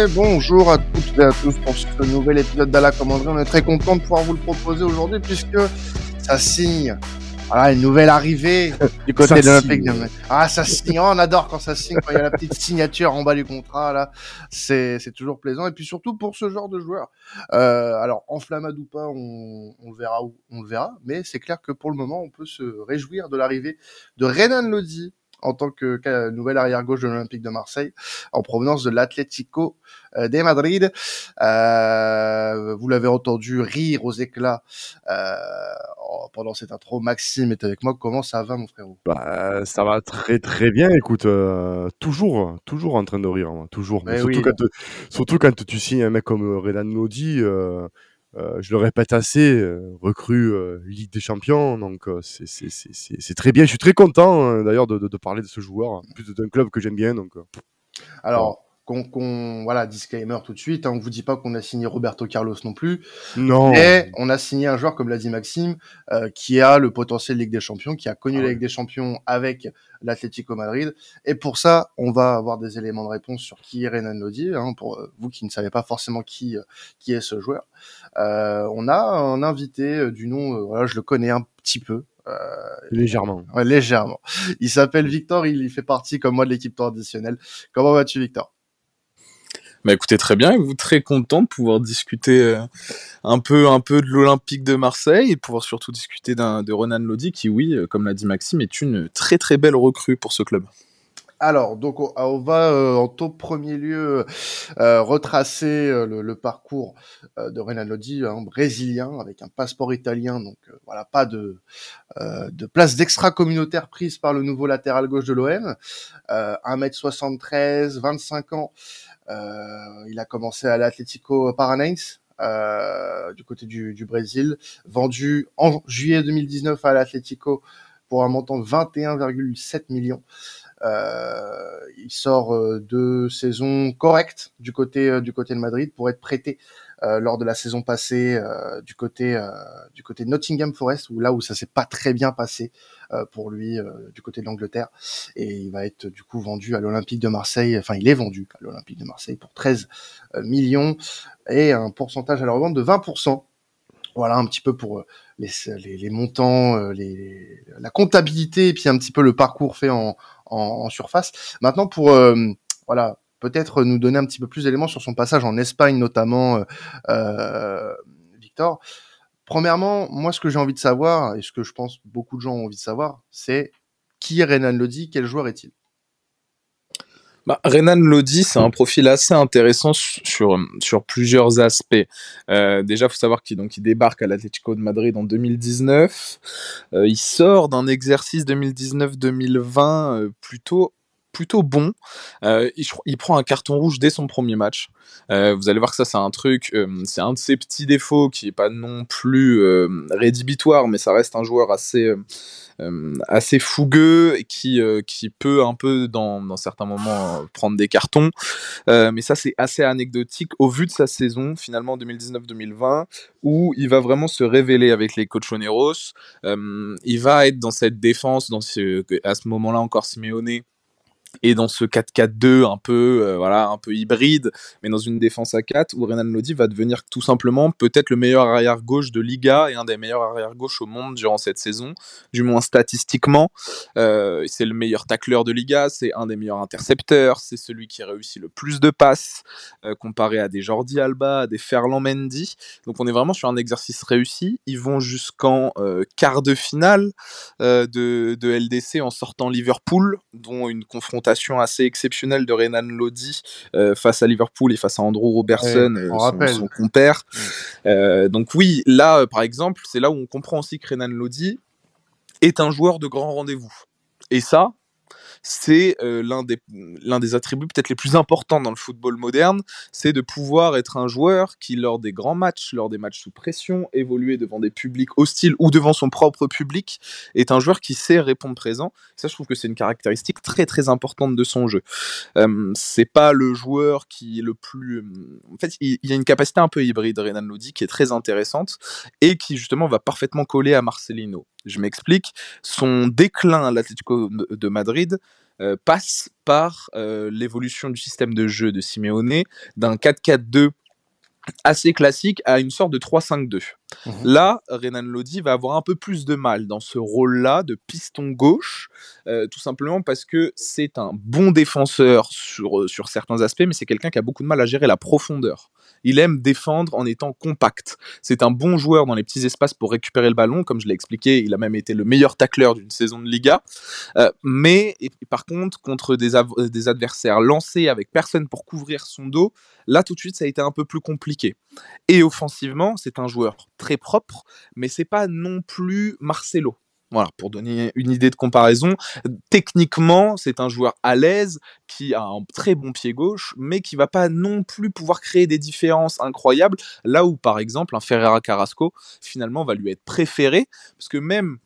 Et bonjour à toutes et à tous pour ce nouvel épisode d'Ala Commanderie. On est très content de pouvoir vous le proposer aujourd'hui puisque ça signe. Voilà, une nouvelle arrivée du côté de l'Olympique de Ah, ça signe. Oh, on adore quand ça signe, quand il y a la petite signature en bas du contrat, là. C'est, c'est toujours plaisant. Et puis surtout pour ce genre de joueur. Euh, alors, enflammade ou pas, on, on verra où, on le verra. Mais c'est clair que pour le moment, on peut se réjouir de l'arrivée de Renan Lodi en tant que nouvel arrière-gauche de l'Olympique de Marseille, en provenance de l'Atlético euh, de Madrid. Euh, vous l'avez entendu rire aux éclats euh, pendant cette intro. Maxime est avec moi. Comment ça va, mon frérot? Bah, Ça va très très bien. Écoute, euh, toujours, toujours en train de rire, hein, toujours. Quand, surtout quand tu signes un mec comme Renan Lodi. Euh, je le répète assez, euh, recrue euh, Ligue des Champions, donc c'est très bien. Je suis très content hein, d'ailleurs de, de, de, parler de ce joueur, en plus d'un club que j'aime bien. Donc, Alors, qu'on, voilà, disclaimer tout de suite, hein, on vous dit pas qu'on a signé Roberto Carlos non plus. Non. Mais on a signé un joueur, comme l'a dit Maxime, euh, qui a le potentiel Ligue des Champions, qui a connu ah la Ligue des Champions avec l'Atlético Madrid. Et pour ça, on va avoir des éléments de réponse sur qui est Renan Lodi, hein, pour euh, vous qui ne savez pas forcément qui, euh, qui est ce joueur. Euh, on a un invité du nom, voilà, je le connais un petit peu, euh, légèrement. Ouais, légèrement. Il s'appelle Victor, il, il fait partie comme moi de l'équipe traditionnelle. Comment vas-tu Victor? Bah écoutez très bien, vous très content de pouvoir discuter euh, un peu un peu de l'Olympique de Marseille et pouvoir surtout discuter de Ronan Lodi qui oui, euh, comme l'a dit Maxime, est une très très belle recrue pour ce club. Alors, donc on, va euh, en tout premier lieu retracer le, parcours de Renan Lodi, un brésilien avec un passeport italien, donc voilà, pas de, de place d'extra-communautaire prise par le nouveau latéral gauche de l'OM. 1m73, 25 ans, il a commencé à l'Atlético Paranaense, euh, du côté du, du, Brésil, vendu en juillet 2019 à l'Atlético pour un montant de 21,7 millions. Euh, il sort euh, de saisons correctes du côté euh, du côté de Madrid pour être prêté lors de la saison passée du côté du côté de Nottingham Forest où là où ça s'est pas très bien passé pour lui du côté de l'Angleterre. Et il va être du coup vendu à l'Olympique de Marseille enfin il est vendu à l'Olympique de Marseille pour 13 millions et un pourcentage à la revente de 20% voilà un petit peu pour les, les, montants, les, la comptabilité et puis un petit peu le parcours fait en, surface. Maintenant pour euh, voilà peut-être nous donner un petit peu plus d'éléments sur son passage en Espagne notamment, euh, euh, Victor. Premièrement, moi, ce que j'ai envie de savoir, et ce que je pense beaucoup de gens ont envie de savoir, c'est qui est Renan Lodi, quel joueur est-il? Bah, Renan Lodi, c'est un profil assez intéressant sur, sur plusieurs aspects. Euh, déjà, il faut savoir qu'il il débarque à l'Atlético de Madrid en 2019. Euh, il sort d'un exercice 2019-2020 euh, plutôt plutôt bon. Euh, il, prend un carton rouge dès son premier match. Euh, vous allez voir que ça, c'est un truc, euh, c'est un de ses petits défauts qui est pas non plus rédhibitoire, mais ça reste un joueur assez, assez fougueux et qui, qui peut un peu, dans, dans certains moments, prendre des cartons. mais ça, c'est assez anecdotique au vu de sa saison, finalement 2019-2020, où il va vraiment se révéler avec les Cochoneros. il va être dans cette défense, dans ce, à ce moment-là encore Simeone et dans ce 4-4-2 un peu euh, voilà un peu hybride mais dans une défense à 4 où Renan Lodi va devenir tout simplement peut-être le meilleur arrière gauche de Liga et un des meilleurs arrière gauche au monde durant cette saison du moins statistiquement. Euh, c'est le meilleur tacleur de Liga c'est un des meilleurs intercepteurs c'est celui qui réussit le plus de passes euh, comparé à des Jordi Alba à des Ferland Mendy. Donc on est vraiment sur un exercice réussi. Ils vont jusqu'en quart de finale de, de LDC en sortant Liverpool dont une confrontation assez exceptionnelle de Renan Lodi euh, face à Liverpool et face à Andrew Robertson, ouais, euh, son, son, compère. Mm. Euh, donc oui, là, par exemple, c'est là où on comprend aussi que Renan Lodi est un joueur de grand rendez-vous. Et ça, c'est euh, l'un des, des attributs peut-être les plus importants dans le football moderne, c'est de pouvoir être un joueur qui, lors des grands matchs, lors des matchs sous pression, évoluer devant des publics hostiles ou devant son propre public, est un joueur qui sait répondre présent. Ça, je trouve que c'est une caractéristique très très importante de son jeu. Euh, c'est pas le joueur qui est le plus... En fait, il, il y a une capacité un peu hybride, Renan Lodi, qui est très intéressante et qui justement va parfaitement coller à Marcelino. Je m'explique. Son déclin à l'Atlético de Madrid passe par l'évolution du système de jeu de Simeone d'un 4-4-2 assez classique à une sorte de 3-5-2. Mmh Là, Renan Lodi va avoir un peu plus de mal dans ce rôle-là de piston gauche, euh, tout simplement parce que c'est un bon défenseur sur, euh, sur certains aspects, mais c'est quelqu'un qui a beaucoup de mal à gérer la profondeur. Il aime défendre en étant compact. C'est un bon joueur dans les petits espaces pour récupérer le ballon, comme je l'ai expliqué, il a même été le meilleur tacleur d'une saison de Liga. Euh, mais par contre, contre des adversaires lancés avec personne pour couvrir son dos, là tout de suite ça a été un peu plus compliqué. Et offensivement, c'est un joueur très propre, mais c'est pas non plus Marcelo. Voilà, pour donner une idée de comparaison, techniquement, c'est un joueur à l'aise qui a un très bon pied gauche, mais qui va pas non plus pouvoir créer des différences incroyables. Là où, par exemple, un Ferreira Carrasco finalement va lui être préféré, parce que même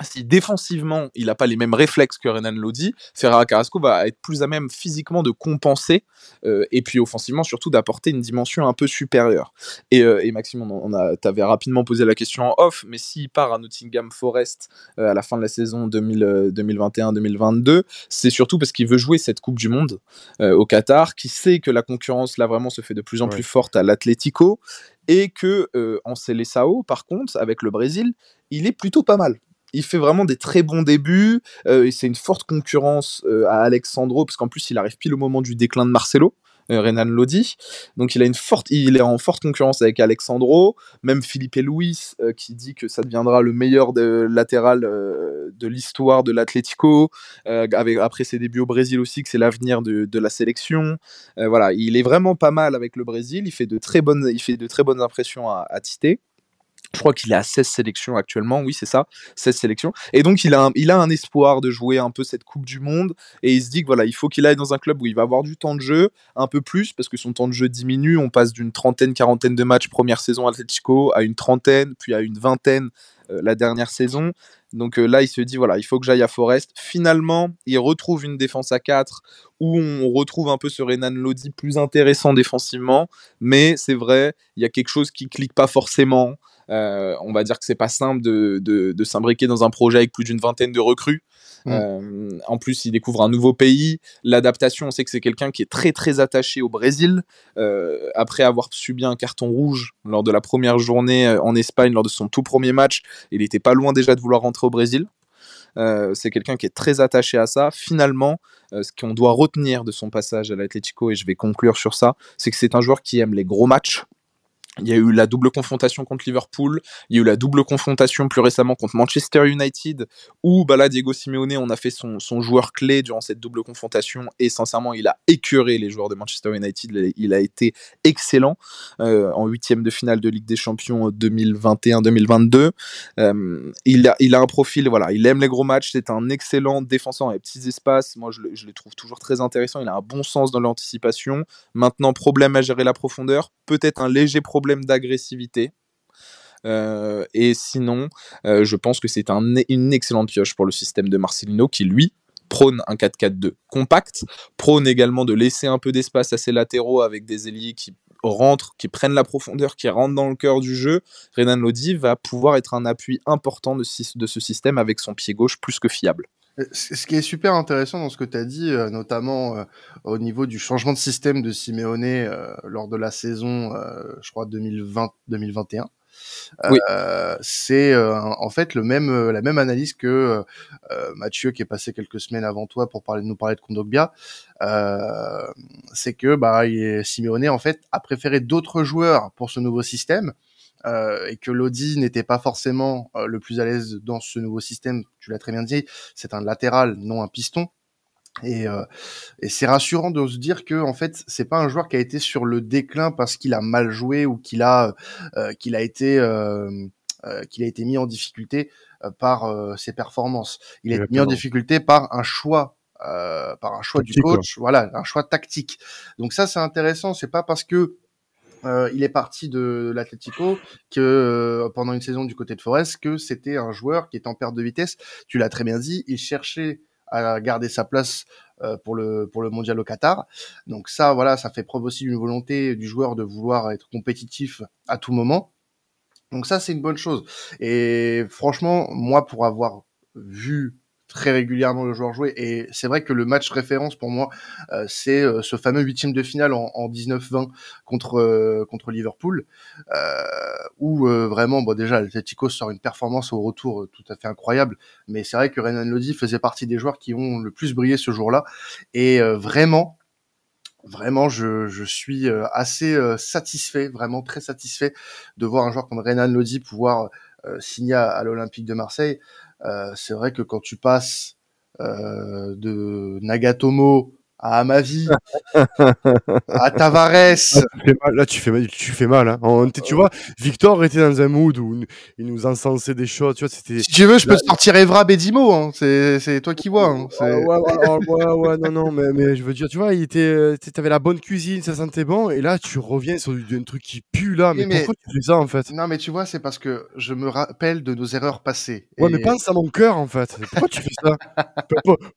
si défensivement il n'a pas les mêmes réflexes que Renan Lodi, Ferrara Carrasco va être plus à même physiquement de compenser euh, et puis offensivement surtout d'apporter une dimension un peu supérieure. Et, euh, Maxime, on, a, t'avais rapidement posé la question en off, mais s'il part à Nottingham Forest euh, à la fin de la saison 2021-2022, c'est surtout parce qu'il veut jouer cette Coupe du Monde au Qatar, qui sait que la concurrence là vraiment se fait de plus en plus forte à l'Atlético et que en Seleção, par contre, avec le Brésil, il est plutôt pas mal il fait vraiment des très bons débuts. Euh, et c'est une forte concurrence euh, à Alexandro, parce qu'en plus, il arrive pile au moment du déclin de Marcelo. Euh, Renan Lodi. Donc il a une forte, il est en forte concurrence avec Alexandro, même Philippe Luis qui dit que ça deviendra le meilleur latéral de l'histoire de l'Atlético, après ses débuts au Brésil aussi, que c'est l'avenir de, la sélection. voilà, il est vraiment pas mal avec le Brésil. Il fait de très bonnes, il fait de très bonnes impressions à, à. Je crois qu'il est à 16 sélections actuellement, oui, c'est ça, 16 sélections. Et donc, il a, un, espoir de jouer un peu cette Coupe du Monde. Et il se dit que voilà, il faut qu'il aille dans un club où il va avoir du temps de jeu, un peu plus, parce que son temps de jeu diminue. On passe d'une trentaine, quarantaine de matchs première saison Atletico à une trentaine, puis à une vingtaine euh, la dernière saison. Donc euh, là, il se dit, voilà, il faut que j'aille à Forest. Finalement, il retrouve une défense à 4 où on retrouve un peu ce Renan Lodi plus intéressant défensivement. Mais c'est vrai, il y a quelque chose qui clique pas forcément. Euh, on va dire que c'est pas simple de, de, s'imbriquer dans un projet avec plus d'une vingtaine de recrues. Mm. Euh, en plus, il découvre un nouveau pays. L'adaptation, on sait que c'est quelqu'un qui est très très attaché au Brésil. Euh, après avoir subi un carton rouge lors de la première journée en Espagne, lors de son tout premier match, il était pas loin déjà de vouloir rentrer au Brésil. C'est quelqu'un qui est très attaché à ça. Finalement, ce qu'on doit retenir de son passage à l'Atlético, et je vais conclure sur ça, c'est que c'est un joueur qui aime les gros matchs. Il y a eu la double confrontation contre Liverpool, il y a eu la double confrontation plus récemment contre Manchester United, où bah là, Diego Simeone, on a fait son, joueur clé durant cette double confrontation, et sincèrement, il a écœuré les joueurs de Manchester United, il a été excellent euh, en huitième de finale de Ligue des Champions 2021-2022. Euh, il, a, il a un profil, voilà, il aime les gros matchs, c'est un excellent défenseur dans petits espaces, moi je le, je le trouve toujours très intéressant, il a un bon sens dans l'anticipation. Maintenant, problème à gérer la profondeur, peut-être un léger problème d'agressivité. Euh, et sinon, euh, je pense que c'est un, une excellente pioche pour le système de Marcelino qui, lui, prône un 4-4-2 compact, prône également de laisser un peu d'espace à ses latéraux avec des ailiers qui rentrent, qui prennent la profondeur, qui rentrent dans le cœur du jeu. Renan Lodi va pouvoir être un appui important de ce système avec son pied gauche plus que fiable. Ce qui est super intéressant dans ce que tu as dit, euh, notamment euh, au niveau du changement de système de Simeone euh, lors de la saison, je crois 2020-2021, c'est en fait le même, la même analyse que Mathieu qui est passé quelques semaines avant toi pour parler, nous parler de Kondogbia. c'est que bah, Simeone en fait a préféré d'autres joueurs pour ce nouveau système euh, et que Lodi n'était pas forcément euh, le plus à l'aise dans ce nouveau système, tu l'as très bien dit, c'est un latéral, non un piston. Et, euh, et c'est rassurant de se dire que en fait c'est pas un joueur qui a été sur le déclin parce qu'il a mal joué ou qu'il a qu'il a été qu'il a été mis en difficulté par ses performances. Il a été mis en difficulté par un choix par un choix du coach, voilà, un choix tactique. Donc ça c'est intéressant, c'est pas parce que euh, il est parti de l'Atlético que euh, pendant une saison du côté de Forest que c'était un joueur qui est en perte de vitesse. Tu l'as très bien dit, il cherchait à garder sa place euh, pour le pour le mondial au Qatar. Donc ça voilà, ça fait preuve aussi d'une volonté du joueur de vouloir être compétitif à tout moment. Donc ça c'est une bonne chose. Et franchement, moi pour avoir vu très régulièrement le joueur jouer. Et c'est vrai que le match référence pour moi, euh, c'est euh, ce fameux huitième de finale en, en 19-20 contre euh, contre Liverpool, où vraiment, bon déjà, l'Atletico sort une performance au retour tout à fait incroyable. Mais c'est vrai que Renan Lodi faisait partie des joueurs qui ont le plus brillé ce jour-là. Et vraiment, vraiment, je, je suis assez satisfait, vraiment très satisfait de voir un joueur comme Renan Lodi pouvoir signer à l'Olympique de Marseille. Euh, c'est vrai que quand tu passes euh, de Nagatomo à Amavi, à Tavares. Là, tu fais mal. tu fais mal. Hein. tu vois, Victor était dans un mood où il nous encensait des choses. Tu vois, si tu veux, je peux te sortir Evra Bedimo. Hein. C'est toi qui vois. Hein. Ouais, ouais, ouais, non, non, mais, mais, je veux dire, tu vois, il était, avais la bonne cuisine, ça sentait bon. Et là, tu reviens sur un truc qui pue là. Mais, pourquoi tu fais ça en fait? Non, mais tu vois, c'est parce que je me rappelle de nos erreurs passées. Ouais, mais pense à mon cœur en fait. Pourquoi tu fais ça?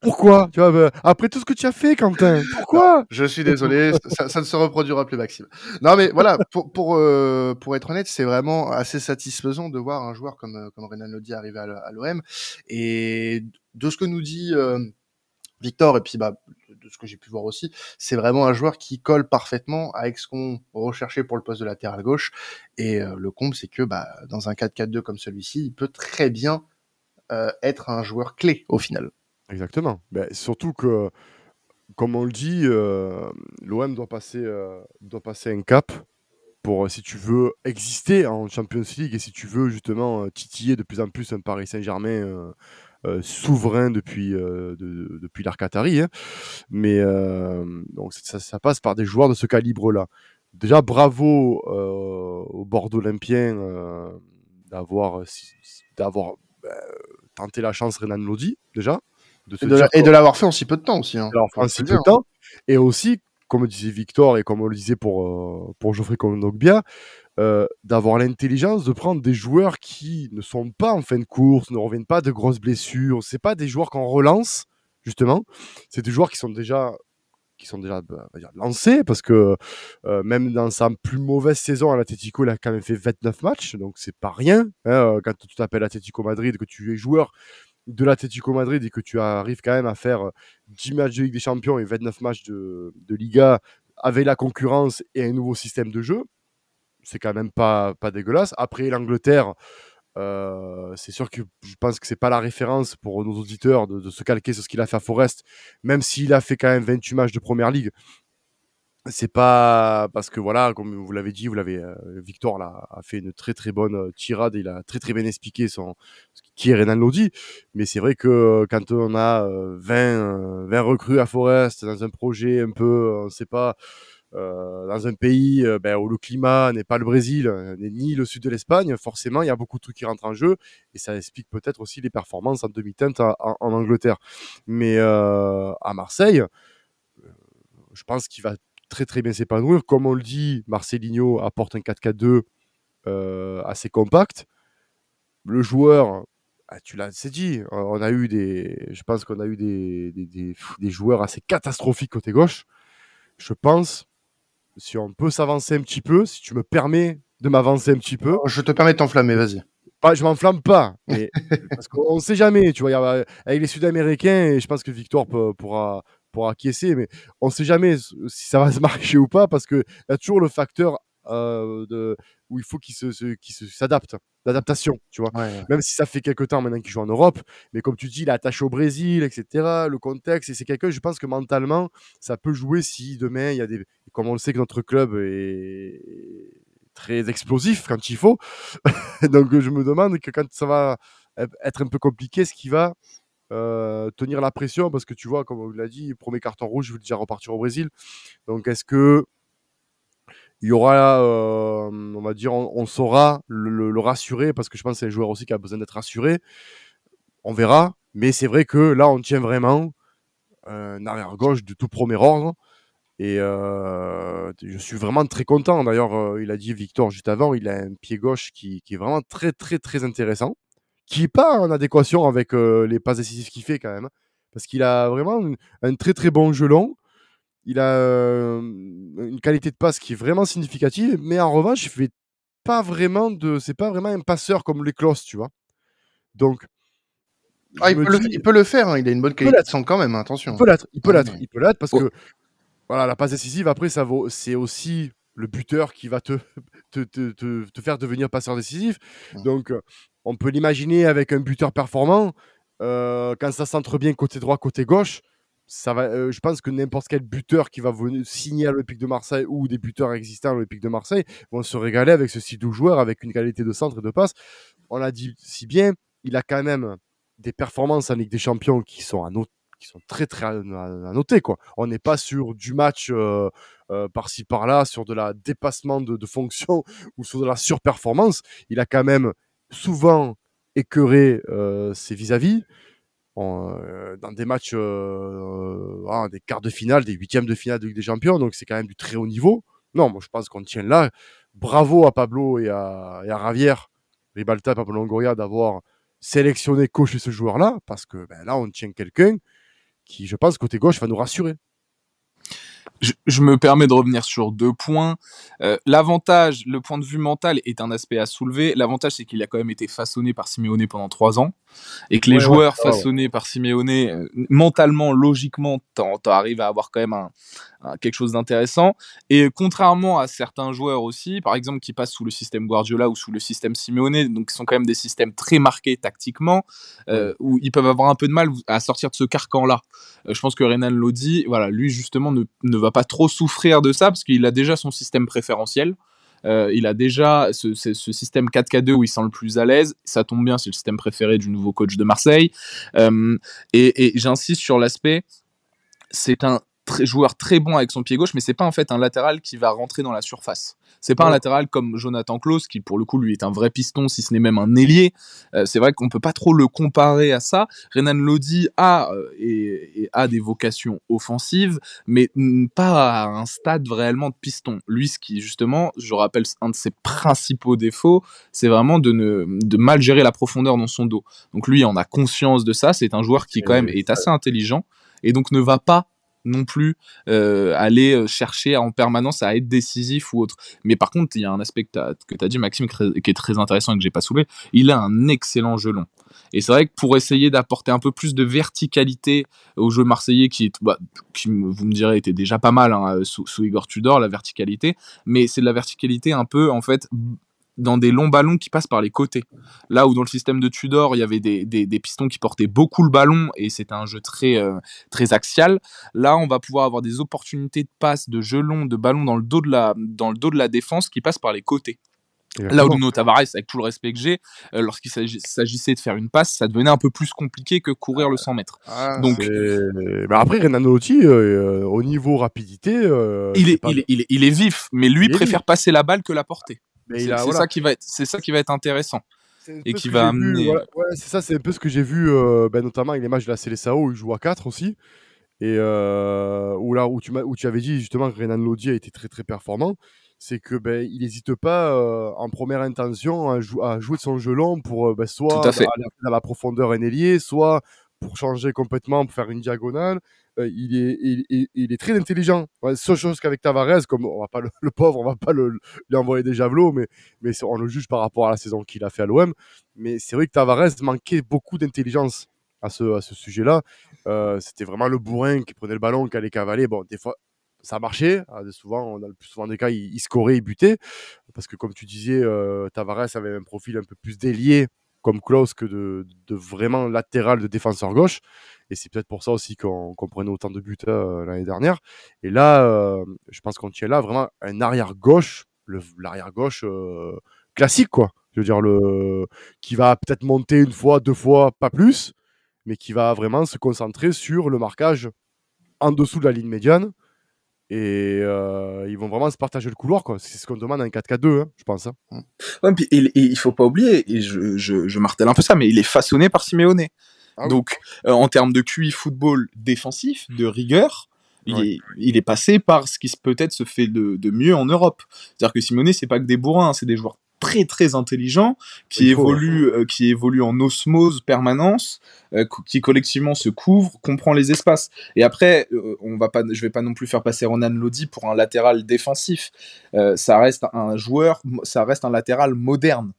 Pourquoi? Tu vois, bah, après tout ce que tu as fait, Quentin, pourquoi je suis désolé, ça, ne se reproduira plus, Maxime. Non, mais voilà, pour pour euh, pour être honnête, c'est vraiment assez satisfaisant de voir un joueur comme euh, comme Renan Lodi arriver à l'OM. Et de ce que nous dit euh, Victor, et puis bah de ce que j'ai pu voir aussi, c'est vraiment un joueur qui colle parfaitement avec ce qu'on recherchait pour le poste de latéral gauche. Et le comble, c'est que bah, dans un 4-4-2 comme celui-ci, il peut très bien être un joueur clé au final. Exactement. Ben, surtout que comme on le dit, euh, l'OM doit passer, euh, doit passer un cap pour, si tu veux exister en Champions League et si tu veux justement euh, titiller de plus en plus un Paris Saint-Germain souverain depuis, depuis l'art Qatari. Hein. Mais donc ça, passe par des joueurs de ce calibre-là. Déjà, bravo au Bordeaux Olympien d'avoir, d'avoir tenté la chance Renan Lodi, déjà et de l'avoir fait en si peu de temps aussi. Hein. en si peu de temps. Et aussi, comme disait Victor et comme on le disait pour, euh, pour Geoffrey Kondogbia, euh, d'avoir l'intelligence de prendre des joueurs qui ne sont pas en fin de course, ne reviennent pas de grosses blessures. C'est pas des joueurs qu'on relance, justement. C'est des joueurs qui sont déjà qui sont déjà bah, dire, lancés parce que euh, même dans sa plus mauvaise saison à l'Atletico, il a quand même fait 29 matchs, donc c'est pas rien. Hein, quand tu t'appelles Atletico Madrid, que tu es joueur de l'Atlético Madrid et que tu arrives quand même à faire 10 matchs de Ligue des Champions et 29 matchs de, Liga avec la concurrence et un nouveau système de jeu, c'est quand même pas, pas dégueulasse. Après l'Angleterre, euh, c'est sûr que je pense que c'est pas la référence pour nos auditeurs de, de se calquer sur ce qu'il a fait à Forest, même s'il a fait quand même 28 matchs de première ligue c'est pas parce que voilà, comme vous l'avez dit, vous l'avez euh, Victor là, a fait une très très bonne euh, tirade, il a très très bien expliqué son qui est Renan Lodi, mais c'est vrai que euh, quand on a 20 20 recrues à Forest dans un projet un peu on sait pas dans un pays ben, où le climat n'est pas le Brésil, ni le sud de l'Espagne, forcément, il y a beaucoup de trucs qui rentrent en jeu. Et ça explique peut-être aussi les performances en demi-teinte en, en, Angleterre. Mais à Marseille, je pense qu'il va très très bien s'épanouir. Comme on le dit, Marcelinho apporte un 4-4-2 euh, assez compact. Le joueur, ah, tu l'as dit, on a eu des, je pense qu'on a eu des, des, des, joueurs assez catastrophiques côté gauche. Je pense, si on peut s'avancer un petit peu, si tu me permets de m'avancer un petit peu. Je te permets de t'enflammer, vas-y. Pas, je m'enflamme pas, mais, parce qu'on ne sait jamais, tu vois, avec les Sud-Américains, et je pense que Victor pourra, pour acquiescer, mais on ne sait jamais si ça va se marcher ou pas parce qu'il y a toujours le facteur euh, de, où il faut qu'il se, s'adapte, l'adaptation, tu vois. Même si ça fait quelques temps maintenant qu'il joue en Europe, mais comme tu dis, il est attaché au Brésil, etc. Le contexte, et c'est quelqu'un, je pense que mentalement, ça peut jouer si demain il y a des, comme on le sait que notre club est très explosif quand il faut. Donc je me demande que quand ça va être un peu compliqué, ce qui va euh, tenir la pression parce que tu vois, comme on l'a dit, premier carton rouge, je veux déjà repartir au Brésil. Donc est-ce que il y aura, euh, on va dire, on, saura le, rassurer? Parce que je pense que c'est un joueur aussi qui a besoin d'être rassuré. On verra, mais c'est vrai que là, on tient vraiment un arrière gauche de tout premier ordre. Et euh, je suis vraiment très content. D'ailleurs, il a dit Victor juste avant, il a un pied gauche qui, qui est vraiment très très très intéressant qui n'est pas en adéquation avec euh, les passes décisives qu'il fait quand même. Parce qu'il a vraiment un très très bon jeu long. Il a euh, une qualité de passe qui est vraiment significative, mais en revanche, il fait pas vraiment de. C'est pas vraiment un passeur comme les Klos, tu vois. Donc, Ah, il, peut le, il, peut le, faire, hein. il a une bonne qualité de son quand même, attention. Il peut l'être, il peut l'être, il peut l'être parce que voilà, la passe décisive, après, ça vaut, c'est aussi le buteur qui va te, te, te, te faire devenir passeur décisif. Donc, on peut l'imaginer avec un buteur performant. Euh, quand ça centre bien côté droit, côté gauche, ça va, euh, je pense que n'importe quel buteur qui va venir signer à l'Olympique de Marseille ou des buteurs existants à l'Olympique de Marseille vont se régaler avec ce style de joueur, avec une qualité de centre et de passe. On l'a dit si bien, il a quand même des performances en Ligue des Champions qui sont à noter qui sont très très à, noter quoi. On n'est pas sur du match euh, par-ci par-là, sur de la dépassement de, de fonction ou sur de la surperformance. Il a quand même souvent écœuré ses vis-à-vis. dans des matchs, ah, des quarts de finale, des huitièmes de finale de Ligue des Champions, donc c'est quand même du très haut niveau. Non, moi je pense qu'on tient là. Bravo à Pablo et à, et Ravière, Ribalta, Pablo Longoria d'avoir sélectionné, coaché ce joueur-là, parce que ben, là on tient quelqu'un qui, je pense, côté gauche, va nous rassurer je, me permets de revenir sur deux points. Euh, l'avantage, le point de vue mental est un aspect à soulever. L'avantage, c'est qu'il a quand même été façonné par Simeone pendant trois ans et que les joueurs ah façonnés par Simeone, euh, mentalement, logiquement, t'arrives à avoir quand même un, quelque chose d'intéressant. Et contrairement à certains joueurs aussi, par exemple, qui passent sous le système Guardiola ou sous le système Simeone, donc qui sont quand même des systèmes très marqués tactiquement, euh, où ils peuvent avoir un peu de mal à sortir de ce carcan-là. je pense que Renan Lodi, voilà, lui justement ne, ne va pas trop souffrir de ça parce qu'il a déjà son système préférentiel. Euh, il a déjà ce, système 4K2 où il sent le plus à l'aise. Ça tombe bien, c'est le système préféré du nouveau coach de Marseille. Euh, et, j'insiste sur l'aspect, c'est un joueur très bon avec son pied gauche, mais c'est pas en fait un latéral qui va rentrer dans la surface. C'est pas un latéral comme Jonathan Klaus, qui pour le coup lui est un vrai piston, si ce n'est même un ailier. Euh, c'est vrai qu'on peut pas trop le comparer à ça. Renan Lodi a, euh, et, a des vocations offensives, mais pas à un stade réellement de piston. Lui, ce qui justement, je rappelle, un de ses principaux défauts, c'est vraiment de, ne, de mal gérer la profondeur dans son dos. Donc lui, on a conscience de ça. C'est un joueur qui quand même est assez intelligent et donc ne va pas non plus euh, aller euh, chercher en permanence à être décisif ou autre. Mais par contre, il y a un aspect que tu as, dit, Maxime, qui est très intéressant et que j'ai pas soulevé. Il a un excellent jeu long. Et c'est vrai que pour essayer d'apporter un peu plus de verticalité au jeu marseillais, qui, bah, vous me direz, était déjà pas mal hein, sous, sous, Igor Tudor, la verticalité, mais c'est de la verticalité un peu, en fait, dans des longs ballons qui passent par les côtés. Là où dans le système de Tudor, il y avait des, des, pistons qui portaient beaucoup le ballon et c'était un jeu très, euh, très axial. Là, on va pouvoir avoir des opportunités de passe, de jeu long, de ballon dans le dos de la, dans le dos de la défense qui passent par les côtés. Là où Nuno Tavares, avec tout le respect que j'ai, euh, lorsqu'il s'agissait de faire une passe, ça devenait un peu plus compliqué que courir le 100 mètres. Ah, Donc, bah après, Renan Lotti, euh, au niveau rapidité, il, est, il, est, il, est, il, est, vif, mais lui préfère passer la balle que la porter. C'est ça qui va être, c'est ça qui va être intéressant et qui va amener. ouais, c'est ça, c'est un peu ce que j'ai vu, euh, ben, notamment avec les matchs de la Célessao où il joue à 4 aussi. Et euh, où là où tu, où tu avais dit justement que Renan Lodi a été très très performant, c'est que ben, il n'hésite pas euh, en première intention à, à, jouer de son jeu long pour ben, soit aller dans la profondeur un ailier, soit pour changer complètement, pour faire une diagonale. Euh, il, est, il, il, très intelligent. Ouais, seule chose qu'avec Tavares, comme on va pas le, pauvre, on va pas le, lui envoyer des javelots, mais, on le juge par rapport à la saison qu'il a fait à l'OM. Mais c'est vrai que Tavares manquait beaucoup d'intelligence à ce, sujet-là. Euh, c'était vraiment le bourrin qui prenait le ballon, qui allait cavaler. Bon, des fois, ça marchait. Ah, souvent, dans le plus souvent des cas, il, scorait, il butait. Parce que, comme tu disais, euh, Tavares avait un profil un peu plus délié comme Klaus que de, vraiment latéral de défenseur gauche. Et c'est peut-être pour ça aussi qu'on prenait autant de buts euh, l'année dernière. Et là, euh, je pense qu'on tient là vraiment un arrière gauche, l'arrière gauche euh, classique, quoi. Je veux dire, le, qui va peut-être monter une fois, deux fois, pas plus, mais qui va vraiment se concentrer sur le marquage en dessous de la ligne médiane. Et ils vont vraiment se partager le couloir, quoi. C'est ce qu'on demande en 4K2, hein, je pense. Hein. Ouais, puis, et, il faut pas oublier, et je, je, je martèle un peu ça, mais il est façonné par Simeone. Ah Donc, euh, en termes de QI football défensif, de rigueur, il, est, il, est, passé par ce qui peut-être se fait de, de mieux en Europe. C'est-à-dire que Simonet, c'est pas que des bourrins, c'est des joueurs très très intelligents qui évoluent euh, qui évoluent en osmose permanence euh, qui collectivement se couvrent comprend les espaces. Et après on va pas je vais pas non plus faire passer Ronan Lodi pour un latéral défensif. Ça reste un joueur ça reste un latéral moderne.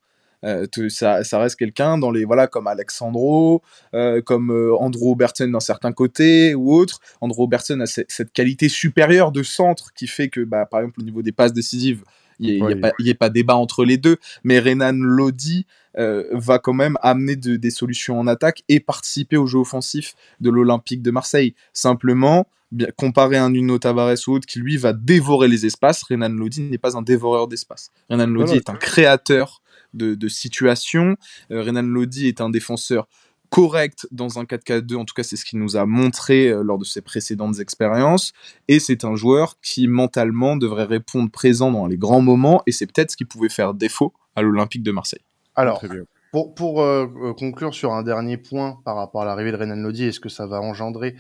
Euh, ça, ça, reste quelqu'un dans les voilà comme Alexandro, euh, comme euh, Andrew Robertson d'un certain côté ou autre. Andrew Robertson a cette qualité supérieure de centre qui fait que bah, par exemple au niveau des passes décisives, il n'y a, pas débat entre les deux. Mais Renan Lodi va quand même amener des solutions en attaque et participer au jeu offensif de l'Olympique de Marseille. Simplement, bien, comparé à un Nuno Tavares ou autre qui lui va dévorer les espaces, Renan Lodi n'est pas un dévoreur d'espace. Renan Lodi est un créateur de, situation. Euh, Renan Lodi est un défenseur correct dans un 4-4-2, en tout cas c'est ce qu'il nous a montré euh, lors de ses précédentes expériences, et c'est un joueur qui mentalement devrait répondre présent dans les grands moments, et c'est peut-être ce qui pouvait faire défaut à l'Olympique de Marseille. Alors, pour, pour euh, conclure sur un dernier point par rapport à l'arrivée de Renan Lodi et ce que ça va engendrer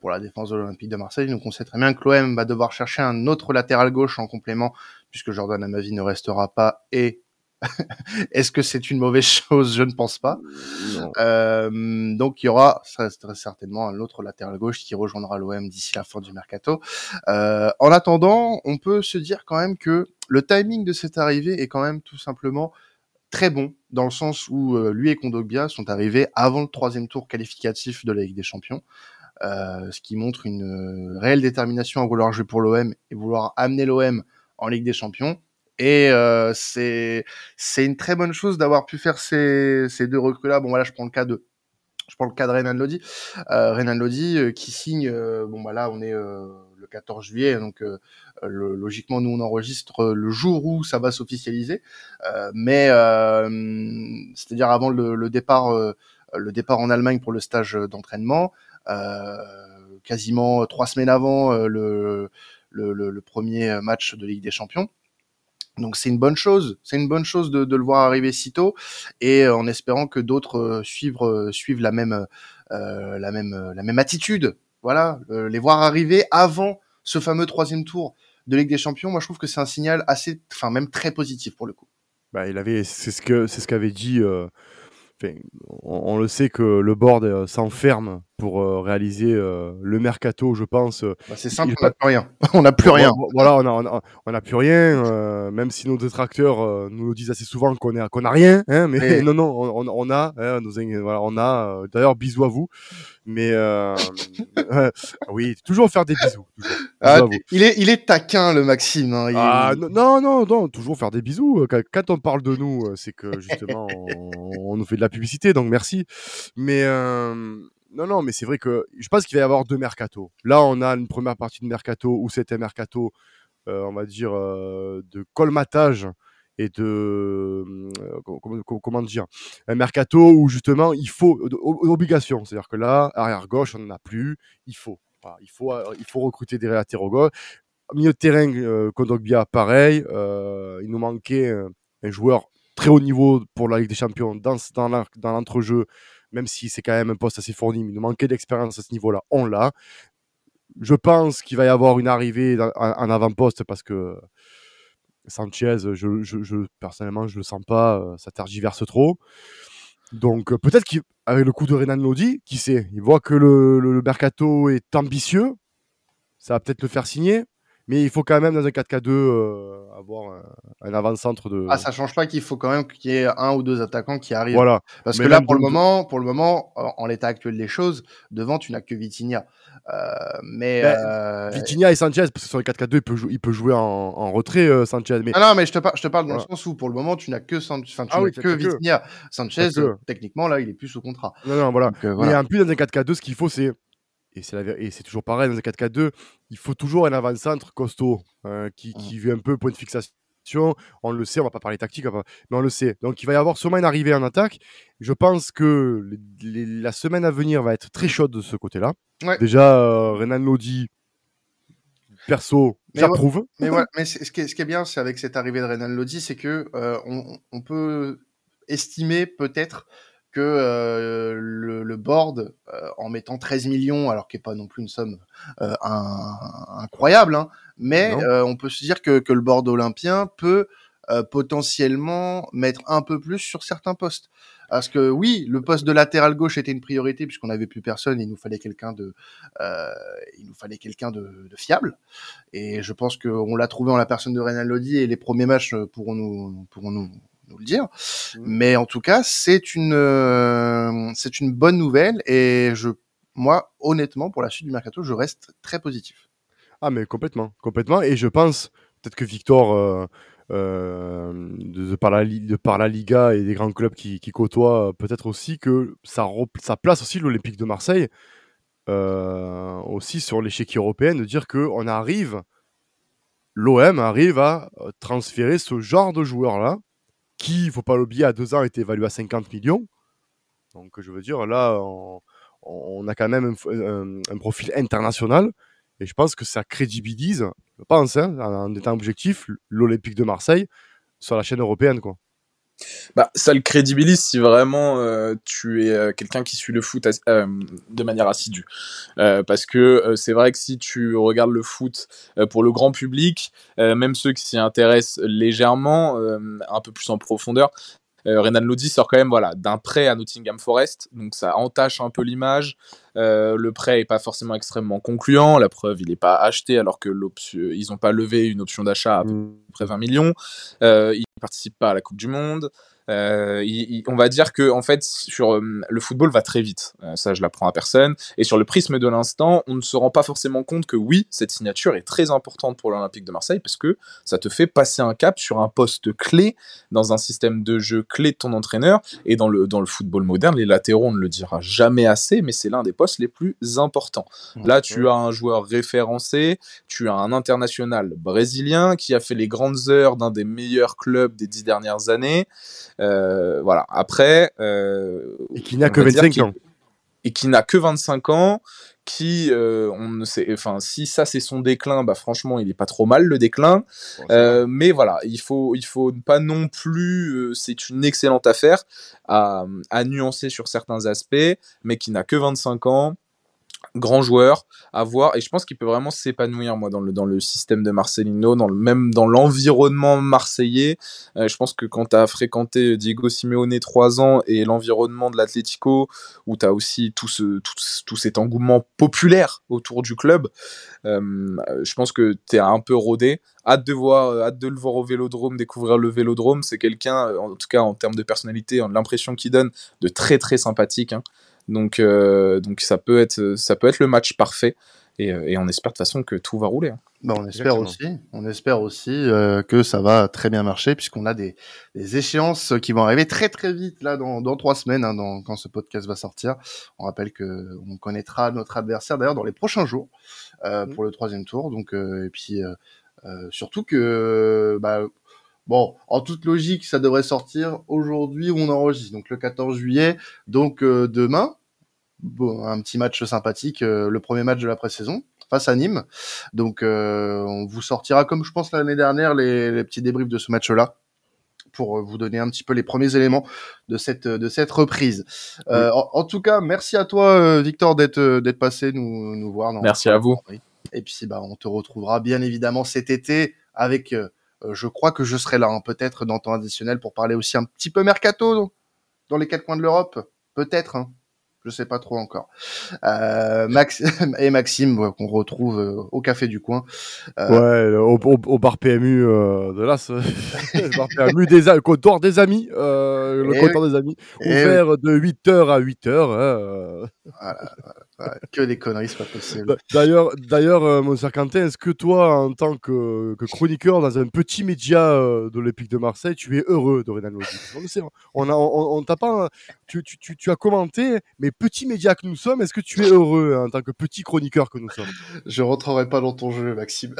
pour la défense de l'Olympique de Marseille, nous on sait très bien que l'OM va devoir chercher un autre latéral gauche en complément, puisque Jordan Amavi ne restera pas, et Est-ce que c'est une mauvaise chose? Je ne pense pas. Euh, donc il y aura très certainement un autre latéral gauche qui rejoindra l'OM d'ici la fin du mercato. Euh, en attendant, on peut se dire quand même que le timing de cette arrivée est quand même tout simplement très bon dans le sens où euh, lui et Kondogbia sont arrivés avant le troisième tour qualificatif de la Ligue des Champions. Euh, ce qui montre une réelle détermination à vouloir jouer pour l'OM et vouloir amener l'OM en Ligue des Champions. Et euh, c'est une très bonne chose d'avoir pu faire ces, ces deux recrues là. Bon voilà, je prends le cas de je prends le cas de Renan Lodi. Euh, Renan Lodi euh, qui signe bon bah là on est le 14 juillet donc le, logiquement nous on enregistre le jour où ça va s'officialiser. mais c'est-à-dire avant le, le départ le départ en Allemagne pour le stage d'entraînement quasiment trois semaines avant le, le, le, premier match de Ligue des Champions. Donc c'est une bonne chose, c'est une bonne chose de, de, le voir arriver si tôt et euh, en espérant que d'autres euh, suivent euh, suivent la même la même la même attitude. Voilà, les voir arriver avant ce fameux troisième tour de Ligue des Champions, moi je trouve que c'est un signal assez, enfin même très positif pour le coup. Bah, il avait, c'est ce que c'est ce qu'avait dit on, le sait que le board euh, s'enferme pour euh, réaliser euh, le mercato, je pense. Bah, c'est simple, on n'a plus rien. on n'a plus rien. Voilà, on n'a plus rien. même si nos détracteurs nous disent assez souvent qu'on n'a rien, hein, mais non, non, on, a, hein, voilà, on a. D'ailleurs, bisous à vous. Mais oui, toujours faire des bisous. Ah, il est, il est taquin le Maxime. Hein, ah, non, non, non, toujours faire des bisous. Quand on parle de nous, c'est que justement, on, nous fait de la publicité, donc merci. Mais non, non, mais c'est vrai que je pense qu'il va y avoir deux mercato. Là, on a une première partie de mercato où c'était mercato, on va dire, de colmatage et de comment, dire un mercato où justement il faut obligation. C'est-à-dire que là arrière gauche on n'en a plus il faut. Il faut il faut recruter des latéraux gauche milieu de terrain euh, Kondogbia pareil euh, il nous manquait un, joueur très haut niveau pour la Ligue des Champions dans dans l'entrejeu même si c'est quand même un poste assez fourni mais il nous manquait d'expérience à ce niveau-là. On l'a. Je pense qu'il va y avoir une arrivée en avant-poste parce que Sanchez, je, je, personnellement, je le sens pas, euh, ça tergiverse trop. Donc euh, peut-être qu'avec le coup de Renan Lodi, qui sait, il voit que le, le, mercato est ambitieux, ça va peut-être le faire signer. Mais il faut quand même, dans un 4K2, euh, avoir un, avant-centre de. Ah, ça change pas qu'il faut quand même qu'il y ait un ou deux attaquants qui arrivent. Voilà. Parce que là, pour le, moment, pour le moment, en, l'état actuel des choses, devant, tu n'as que Vitinha. Euh, mais. Ben, euh... Vitinha et Sanchez, parce que sur les 4K2, il peut, il peut jouer en, en retrait, euh, Sanchez. Mais... Ah non, mais je te, je te parle dans le sens où, pour le moment, tu n'as que, San... enfin, tu ah, oui, que Vitinha. Sanchez, techniquement, là, il est plus sous contrat. Non, non, voilà. Donc, voilà. Mais en plus, dans un 4K2, ce qu'il faut, c'est et c'est toujours pareil dans un 4-4-2, il faut toujours un avant-centre costaud hein, qui, mmh. qui veut un peu point de fixation. On le sait, on va pas parler tactique, mais on le sait. Donc il va y avoir sûrement une arrivée en attaque. Je pense que la semaine à venir va être très chaude de ce côté-là. Déjà, euh, Renan Lodi, perso, j'approuve. mais, mais ce, qui est, ce, qui est, bien, c'est avec cette arrivée de Renan Lodi, c'est que euh, on, on, peut estimer peut-être que euh, le, le, board, euh, en mettant 13 millions, alors qui n'est pas non plus une somme euh, incroyable, hein, mais on peut se dire que, que le board olympien peut potentiellement mettre un peu plus sur certains postes. Parce que oui, le poste de latéral gauche était une priorité puisqu'on n'avait plus personne, il nous fallait quelqu'un de, euh, il nous fallait quelqu'un de, de, fiable. Et je pense qu'on l'a trouvé en la personne de Renan Lodi et les premiers matchs pourront nous, pourront nous, nous le dire. Mmh. Mais en tout cas, c'est une, euh, c'est une bonne nouvelle et je, moi, honnêtement, pour la suite du mercato, je reste très positif. Ah, mais complètement, complètement. Et je pense, peut-être que Victor, euh, euh, de, par la, de par la Liga et des grands clubs qui, qui côtoient, peut-être aussi que ça, ça place aussi l'Olympique de Marseille aussi sur l'échec européen, de dire qu'on arrive, l'OM arrive à transférer ce genre de joueur-là qui, il faut pas l'oublier, à deux ans était évalué à 50 millions. Donc je veux dire, là, on, a quand même un, profil international. Et je pense que ça crédibilise, je pense, hein, en étant objectif, l'Olympique de Marseille sur la chaîne européenne. Quoi. Bah, ça le crédibilise si vraiment euh, tu es euh, quelqu'un qui suit le foot euh, de manière assidue. parce que c'est vrai que si tu regardes le foot pour le grand public, même ceux qui s'y intéressent légèrement, un peu plus en profondeur, Renan Lodi sort quand même voilà, d'un prêt à Nottingham Forest, donc ça entache un peu l'image. le prêt n'est pas forcément extrêmement concluant, la preuve, il n'est pas acheté alors que ils n'ont pas levé une option d'achat à peu mmh. près 20 millions. Participe pas à la Coupe du Monde. Euh, on va dire que en fait sur euh, le football va très vite, euh, ça je l'apprends à personne. Et sur le prisme de l'instant, on ne se rend pas forcément compte que oui, cette signature est très importante pour l'Olympique de Marseille parce que ça te fait passer un cap sur un poste clé dans un système de jeu clé de ton entraîneur. Et dans le dans le football moderne, les latéraux on ne le dira jamais assez, mais c'est l'un des postes les plus importants. Là, tu as un joueur référencé, tu as un international brésilien qui a fait les grandes heures d'un des meilleurs clubs des dix dernières années. Euh, voilà. Après. Euh, et qui n'a que 25 ans. Et qui n'a que 25 ans qui euh, on ne sait enfin si ça c'est son déclin bah franchement il est pas trop mal le déclin mais voilà il faut il faut pas non plus c'est une excellente affaire à, à, nuancer sur certains aspects mais qui n'a que 25 ans grand joueur à voir. Et je pense qu'il peut vraiment s'épanouir moi dans le dans le système de Marcelino dans le même dans l'environnement marseillais. Euh, je pense que quand tu as fréquenté Diego Simeone trois ans et l'environnement de l'Atlético où tu as aussi tout ce tout, cet engouement populaire autour du club euh, je pense que tu es un peu rodé. Hâte de voir hâte de le voir au Vélodrome découvrir le Vélodrome. C'est quelqu'un en tout cas en termes de personnalité l'impression qu'il donne de très très sympathique hein. Donc, euh, donc ça, peut être, ça peut être le match parfait. Et, euh, et on espère de toute façon que tout va rouler. Hein. Bah, on espère aussi, on espère aussi euh, que ça va très bien marcher puisqu'on a des, des, échéances qui vont arriver très très vite là dans, dans trois semaines hein, dans, quand ce podcast va sortir. On rappelle que on connaîtra notre adversaire d'ailleurs dans les prochains jours euh, mmh. pour le troisième tour. Donc et puis surtout que bah, Bon, en toute logique, ça devrait sortir aujourd'hui où on enregistre, donc le 14 juillet. Donc euh, demain, bon, un petit match sympathique, euh, le premier match de la pré-saison face à Nîmes. Donc euh, on vous sortira, comme je pense l'année dernière, les, les, petits débriefs de ce match-là pour vous donner un petit peu les premiers éléments de cette de cette reprise. En, en, tout cas, merci à toi, Victor, d'être d'être passé nous nous voir. merci à vous. Et puis bah on te retrouvera bien évidemment cet été avec euh, je crois que je serai là, hein, peut-être dans temps additionnel pour parler aussi un petit peu mercato dans les quatre coins de l'Europe, peut-être. Hein je sais pas trop encore. Euh, Max et Maxime qu'on retrouve euh, au café du coin. Euh... Ouais, au, bar PMU euh, de le bar PMU des comptoir des amis, le comptoir des amis, ouvert de 8h à 8h. Hein, voilà, voilà, que des conneries, c'est pas possible. D'ailleurs, d'ailleurs, mon cher Quentin, est-ce que toi, en tant que, que, chroniqueur dans un petit média de l'Épique de Marseille, tu es heureux de Renan On, a, on, on t'a pas, tu, tu, tu, tu as commenté, mais petit média que nous sommes, est-ce que tu es heureux hein, en tant que petit chroniqueur que nous sommes? Je rentrerai pas dans ton jeu, Maxime.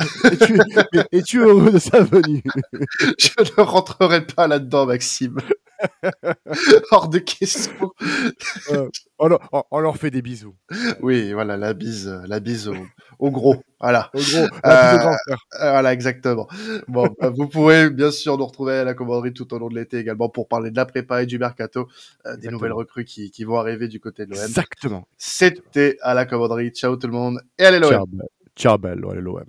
Es-tu es heureux de sa venue? Je ne rentrerai pas là-dedans, Maxime. Hors de question. Euh, on, leur, on, leur, fait des bisous. Oui, voilà, la bise, la bise au, gros. Voilà. Au gros. Euh, voilà, exactement. Bon, bah, vous pouvez bien sûr nous retrouver à la commanderie tout au long de l'été également pour parler de la prépa et du mercato, euh, des nouvelles recrues qui, qui, vont arriver du côté de l'OM. Exactement. C'était à la commanderie. Ciao tout le monde et allez l'OM. Ciao, ciao belle, allez l'OM.